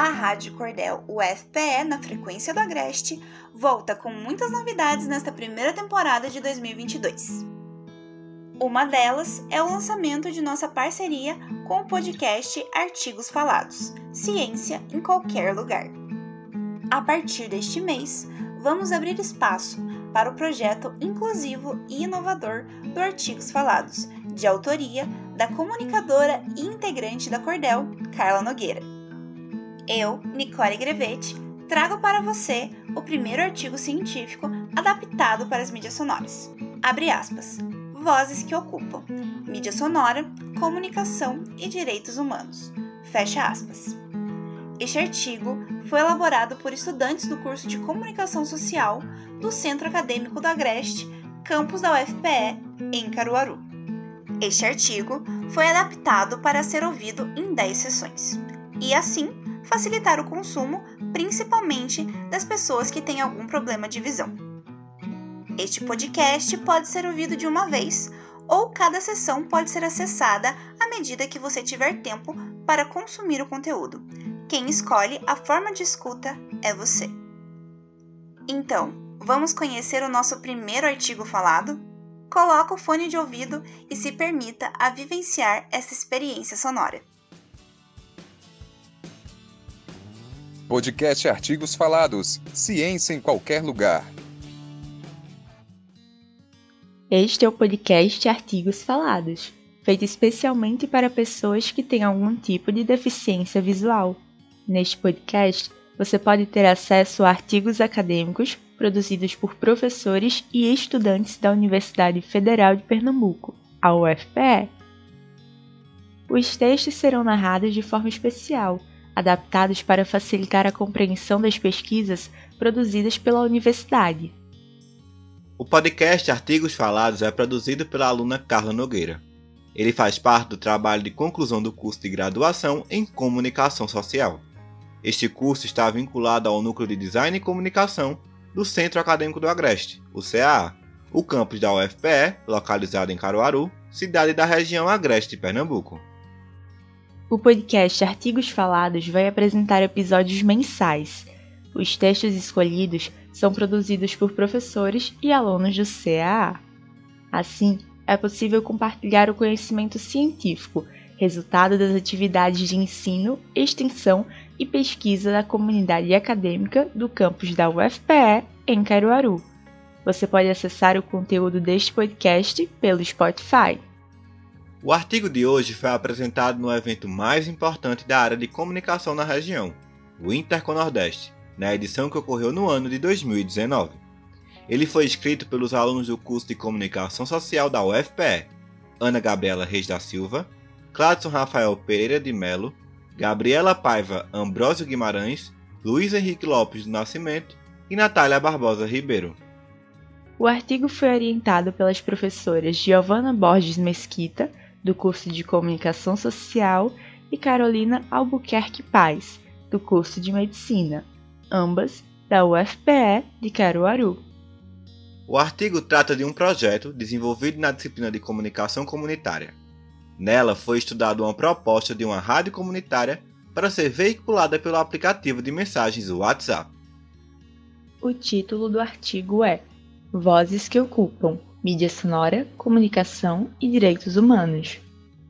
a Rádio Cordel UFPE na frequência do Agreste volta com muitas novidades nesta primeira temporada de 2022. Uma delas é o lançamento de nossa parceria com o podcast Artigos Falados Ciência em Qualquer Lugar. A partir deste mês, vamos abrir espaço para o projeto inclusivo e inovador do Artigos Falados, de autoria da comunicadora e integrante da Cordel, Carla Nogueira. Eu, Nicole Grevetti, trago para você o primeiro artigo científico adaptado para as mídias sonoras. Abre aspas. Vozes que ocupam. Mídia sonora, comunicação e direitos humanos. Fecha aspas. Este artigo foi elaborado por estudantes do curso de Comunicação Social do Centro Acadêmico do Agreste, campus da UFPE, em Caruaru. Este artigo foi adaptado para ser ouvido em 10 sessões, e assim facilitar o consumo, principalmente das pessoas que têm algum problema de visão. Este podcast pode ser ouvido de uma vez ou cada sessão pode ser acessada à medida que você tiver tempo para consumir o conteúdo. Quem escolhe a forma de escuta é você. Então, vamos conhecer o nosso primeiro artigo falado? Coloque o fone de ouvido e se permita a vivenciar essa experiência sonora. Podcast Artigos Falados. Ciência em qualquer lugar. Este é o podcast Artigos Falados, feito especialmente para pessoas que têm algum tipo de deficiência visual. Neste podcast, você pode ter acesso a artigos acadêmicos produzidos por professores e estudantes da Universidade Federal de Pernambuco, a UFPE. Os textos serão narrados de forma especial adaptados para facilitar a compreensão das pesquisas produzidas pela universidade. O podcast Artigos Falados é produzido pela aluna Carla Nogueira. Ele faz parte do trabalho de conclusão do curso de graduação em Comunicação Social. Este curso está vinculado ao Núcleo de Design e Comunicação do Centro Acadêmico do Agreste, o CAA, o campus da UFPE, localizado em Caruaru, cidade da região Agreste de Pernambuco. O podcast Artigos Falados vai apresentar episódios mensais. Os textos escolhidos são produzidos por professores e alunos do CAA. Assim, é possível compartilhar o conhecimento científico, resultado das atividades de ensino, extensão e pesquisa da comunidade acadêmica do campus da UFPE em Caruaru. Você pode acessar o conteúdo deste podcast pelo Spotify. O artigo de hoje foi apresentado no evento mais importante da área de comunicação na região, o Interconordeste, na edição que ocorreu no ano de 2019. Ele foi escrito pelos alunos do curso de Comunicação Social da UFPE, Ana Gabriela Reis da Silva, Cladson Rafael Pereira de Melo, Gabriela Paiva Ambrósio Guimarães, Luiz Henrique Lopes do Nascimento e Natália Barbosa Ribeiro. O artigo foi orientado pelas professoras Giovana Borges Mesquita do curso de Comunicação Social, e Carolina Albuquerque Paz, do curso de Medicina, ambas da UFPE de Caruaru. O artigo trata de um projeto desenvolvido na disciplina de Comunicação Comunitária. Nela foi estudada uma proposta de uma rádio comunitária para ser veiculada pelo aplicativo de mensagens WhatsApp. O título do artigo é Vozes que ocupam mídia sonora, comunicação e direitos humanos.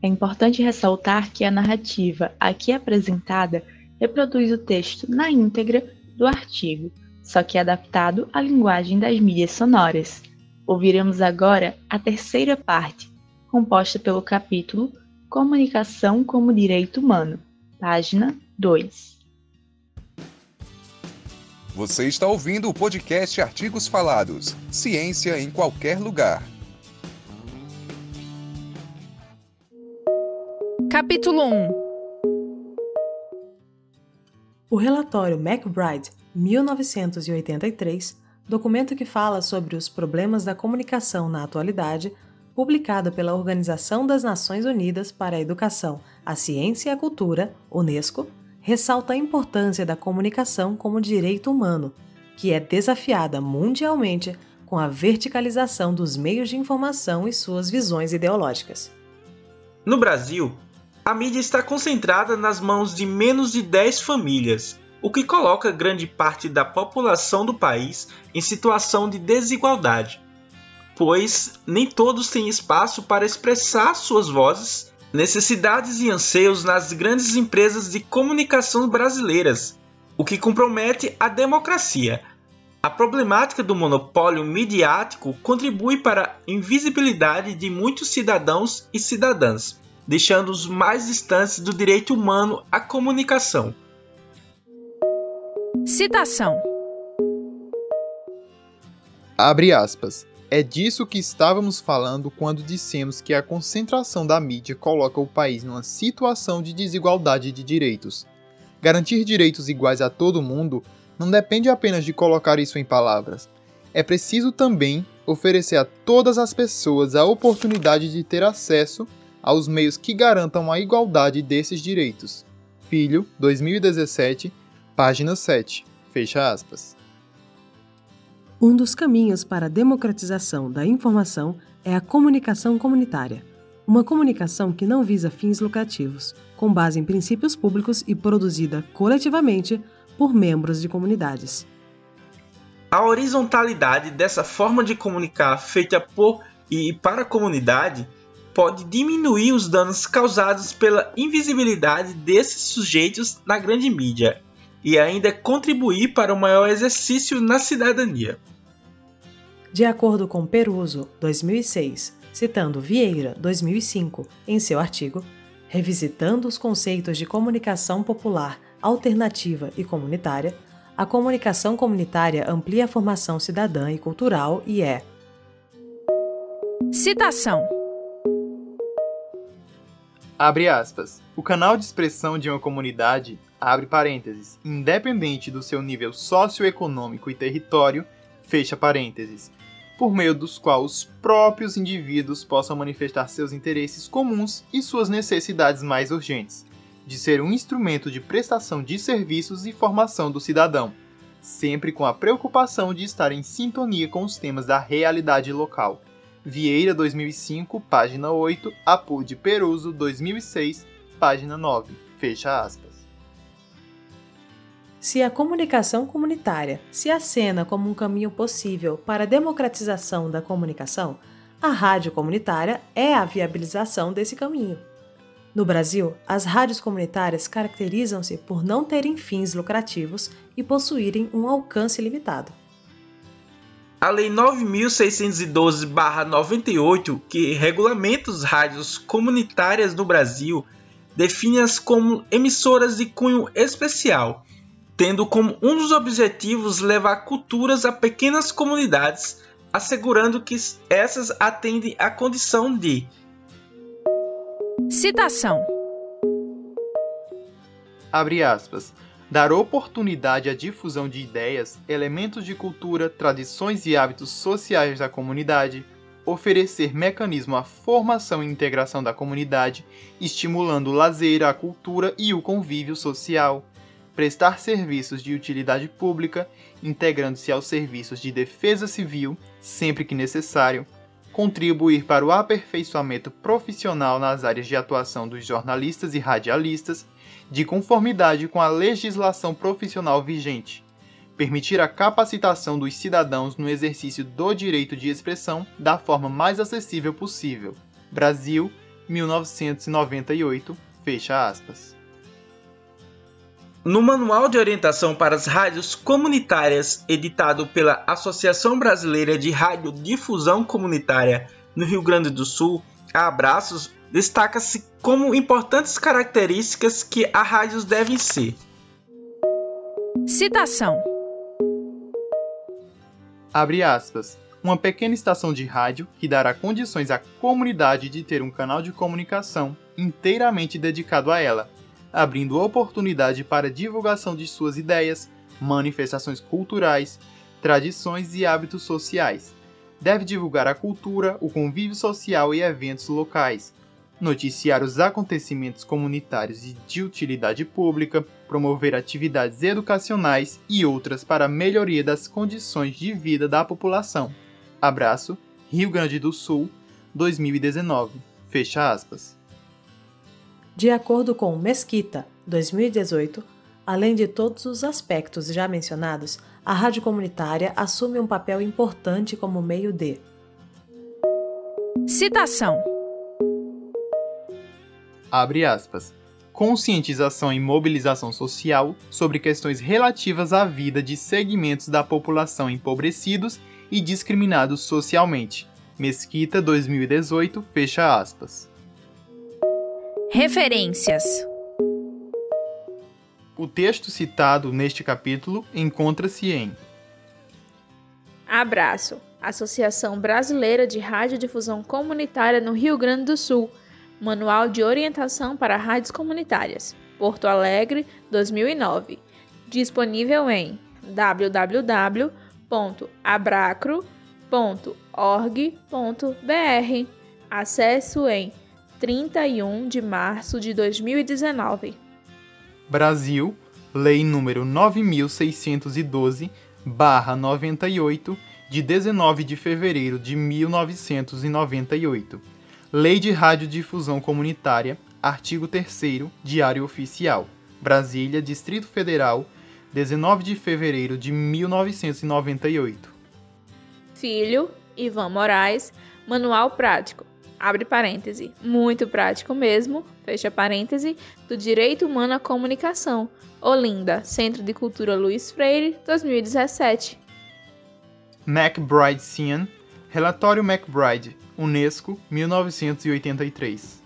É importante ressaltar que a narrativa aqui apresentada reproduz o texto na íntegra do artigo, só que adaptado à linguagem das mídias sonoras. Ouviremos agora a terceira parte, composta pelo capítulo Comunicação como Direito Humano, página 2. Você está ouvindo o podcast Artigos Falados. Ciência em qualquer lugar. Capítulo 1 O relatório McBride, 1983, documento que fala sobre os problemas da comunicação na atualidade, publicado pela Organização das Nações Unidas para a Educação, a Ciência e a Cultura, UNESCO, ressalta a importância da comunicação como direito humano, que é desafiada mundialmente com a verticalização dos meios de informação e suas visões ideológicas. No Brasil, a mídia está concentrada nas mãos de menos de 10 famílias, o que coloca grande parte da população do país em situação de desigualdade, pois nem todos têm espaço para expressar suas vozes, necessidades e anseios nas grandes empresas de comunicação brasileiras, o que compromete a democracia. A problemática do monopólio midiático contribui para a invisibilidade de muitos cidadãos e cidadãs, deixando-os mais distantes do direito humano à comunicação. Citação: Abre aspas. É disso que estávamos falando quando dissemos que a concentração da mídia coloca o país numa situação de desigualdade de direitos. Garantir direitos iguais a todo mundo não depende apenas de colocar isso em palavras. É preciso também oferecer a todas as pessoas a oportunidade de ter acesso aos meios que garantam a igualdade desses direitos. Filho, 2017, página 7. Fecha aspas. Um dos caminhos para a democratização da informação é a comunicação comunitária. Uma comunicação que não visa fins lucrativos, com base em princípios públicos e produzida coletivamente por membros de comunidades. A horizontalidade dessa forma de comunicar feita por e para a comunidade pode diminuir os danos causados pela invisibilidade desses sujeitos na grande mídia e ainda contribuir para o maior exercício na cidadania. De acordo com Peruso, 2006, citando Vieira, 2005, em seu artigo Revisitando os conceitos de comunicação popular alternativa e comunitária, a comunicação comunitária amplia a formação cidadã e cultural e é. Citação: Abre aspas. O canal de expressão de uma comunidade, abre parênteses, independente do seu nível socioeconômico e território, fecha parênteses, por meio dos quais os próprios indivíduos possam manifestar seus interesses comuns e suas necessidades mais urgentes, de ser um instrumento de prestação de serviços e formação do cidadão, sempre com a preocupação de estar em sintonia com os temas da realidade local. Vieira 2005, página 8, Apud Peruso 2006, página 9. Fecha aspas. Se a comunicação comunitária se acena como um caminho possível para a democratização da comunicação, a rádio comunitária é a viabilização desse caminho. No Brasil, as rádios comunitárias caracterizam-se por não terem fins lucrativos e possuírem um alcance limitado. A Lei 9.612-98, que regulamenta as rádios comunitárias no Brasil, define-as como emissoras de cunho especial, tendo como um dos objetivos levar culturas a pequenas comunidades, assegurando que essas atendem à condição de Citação: Abre aspas. Dar oportunidade à difusão de ideias, elementos de cultura, tradições e hábitos sociais da comunidade, oferecer mecanismo à formação e integração da comunidade, estimulando o lazer, a cultura e o convívio social, prestar serviços de utilidade pública, integrando-se aos serviços de defesa civil, sempre que necessário, contribuir para o aperfeiçoamento profissional nas áreas de atuação dos jornalistas e radialistas, de conformidade com a legislação profissional vigente, permitir a capacitação dos cidadãos no exercício do direito de expressão da forma mais acessível possível. Brasil, 1998, fecha aspas. No Manual de Orientação para as Rádios Comunitárias, editado pela Associação Brasileira de Radiodifusão Comunitária no Rio Grande do Sul, a Abraços, destaca-se como importantes características que a rádios devem ser. Citação: Abre aspas. Uma pequena estação de rádio que dará condições à comunidade de ter um canal de comunicação inteiramente dedicado a ela, abrindo oportunidade para divulgação de suas ideias, manifestações culturais, tradições e hábitos sociais. Deve divulgar a cultura, o convívio social e eventos locais, noticiar os acontecimentos comunitários e de utilidade pública, promover atividades educacionais e outras para a melhoria das condições de vida da população. Abraço, Rio Grande do Sul, 2019. Fecha aspas. De acordo com Mesquita, 2018, além de todos os aspectos já mencionados, a rádio comunitária assume um papel importante como meio de Citação. Abre aspas. Conscientização e mobilização social sobre questões relativas à vida de segmentos da população empobrecidos e discriminados socialmente. Mesquita 2018, fecha aspas. Referências. O texto citado neste capítulo encontra-se em Abraço, Associação Brasileira de Radiodifusão Comunitária no Rio Grande do Sul, Manual de Orientação para Rádios Comunitárias, Porto Alegre, 2009, disponível em www.abracro.org.br. Acesso em 31 de março de 2019. Brasil, Lei número 9612/98 de 19 de fevereiro de 1998. Lei de Radiodifusão Comunitária, artigo 3 Diário Oficial. Brasília, Distrito Federal, 19 de fevereiro de 1998. Filho, Ivan Moraes, Manual Prático, abre parêntese, muito prático mesmo, fecha parêntese, do Direito Humano à Comunicação, Olinda, Centro de Cultura Luiz Freire, 2017. McBride Cian, Relatório McBride, Unesco, 1983.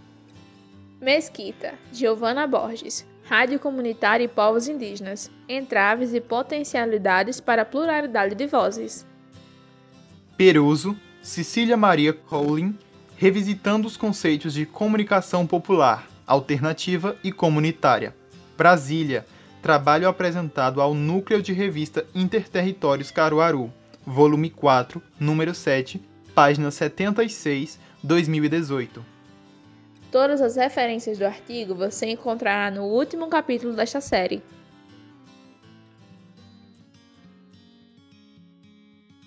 Mesquita, Giovana Borges, Rádio Comunitária e Povos Indígenas, Entraves e Potencialidades para a Pluralidade de Vozes. Peruso, Cecília Maria Cowling, revisitando os conceitos de comunicação popular, alternativa e comunitária. Brasília, trabalho apresentado ao Núcleo de Revista Interterritórios Caruaru, volume 4, número 7, página 76, 2018. Todas as referências do artigo você encontrará no último capítulo desta série.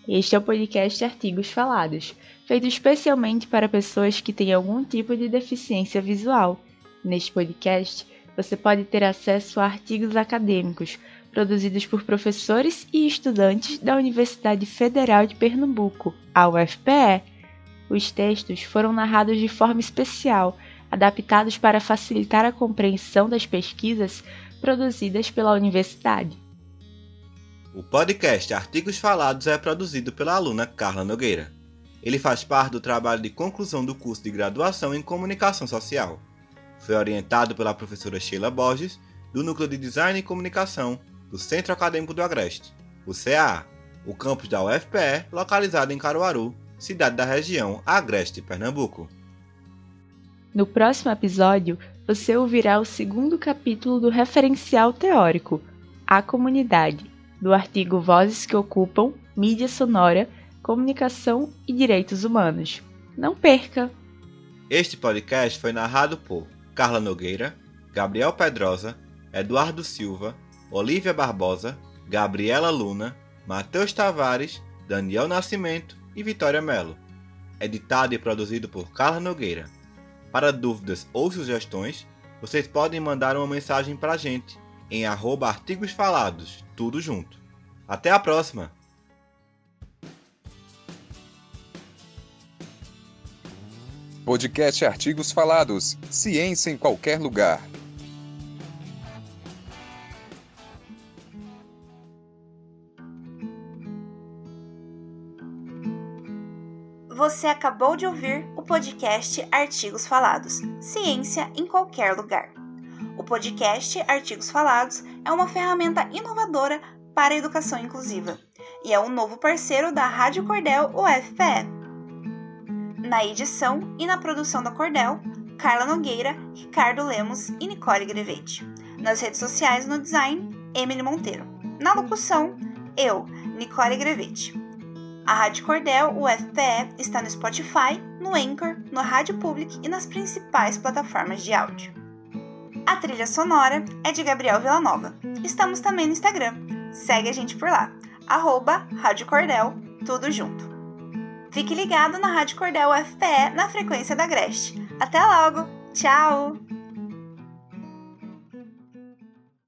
Este é o podcast Artigos Falados, feito especialmente para pessoas que têm algum tipo de deficiência visual. Neste podcast, você pode ter acesso a artigos acadêmicos produzidos por professores e estudantes da Universidade Federal de Pernambuco, a UFPE. Os textos foram narrados de forma especial, adaptados para facilitar a compreensão das pesquisas produzidas pela universidade. O podcast Artigos Falados é produzido pela aluna Carla Nogueira. Ele faz parte do trabalho de conclusão do curso de graduação em Comunicação Social. Foi orientado pela professora Sheila Borges, do Núcleo de Design e Comunicação do Centro Acadêmico do Agreste, o CAA, o campus da UFPE, localizado em Caruaru, cidade da região Agreste, Pernambuco. No próximo episódio, você ouvirá o segundo capítulo do referencial teórico, A Comunidade, do artigo Vozes que Ocupam, Mídia Sonora, Comunicação e Direitos Humanos. Não perca! Este podcast foi narrado por Carla Nogueira, Gabriel Pedrosa, Eduardo Silva, Olivia Barbosa, Gabriela Luna, Matheus Tavares, Daniel Nascimento e Vitória Melo. Editado e produzido por Carla Nogueira. Para dúvidas ou sugestões, vocês podem mandar uma mensagem para a gente em arroba artigos falados, tudo junto. Até a próxima! Podcast Artigos Falados. Ciência em qualquer lugar. Você acabou de ouvir o podcast Artigos Falados Ciência em qualquer lugar. O podcast Artigos Falados é uma ferramenta inovadora para a educação inclusiva e é um novo parceiro da Rádio Cordel UFPE. Na edição e na produção da Cordel, Carla Nogueira, Ricardo Lemos e Nicole Grevete. Nas redes sociais no design, Emily Monteiro. Na locução, eu, Nicole Grevete. A Rádio Cordel UFPE está no Spotify, no Anchor, no Rádio Public e nas principais plataformas de áudio. A trilha sonora é de Gabriel Villanova. Estamos também no Instagram. Segue a gente por lá. Arroba Rádio Cordel, tudo junto. Fique ligado na Rádio Cordel UFPE na frequência da Agreste. Até logo! Tchau!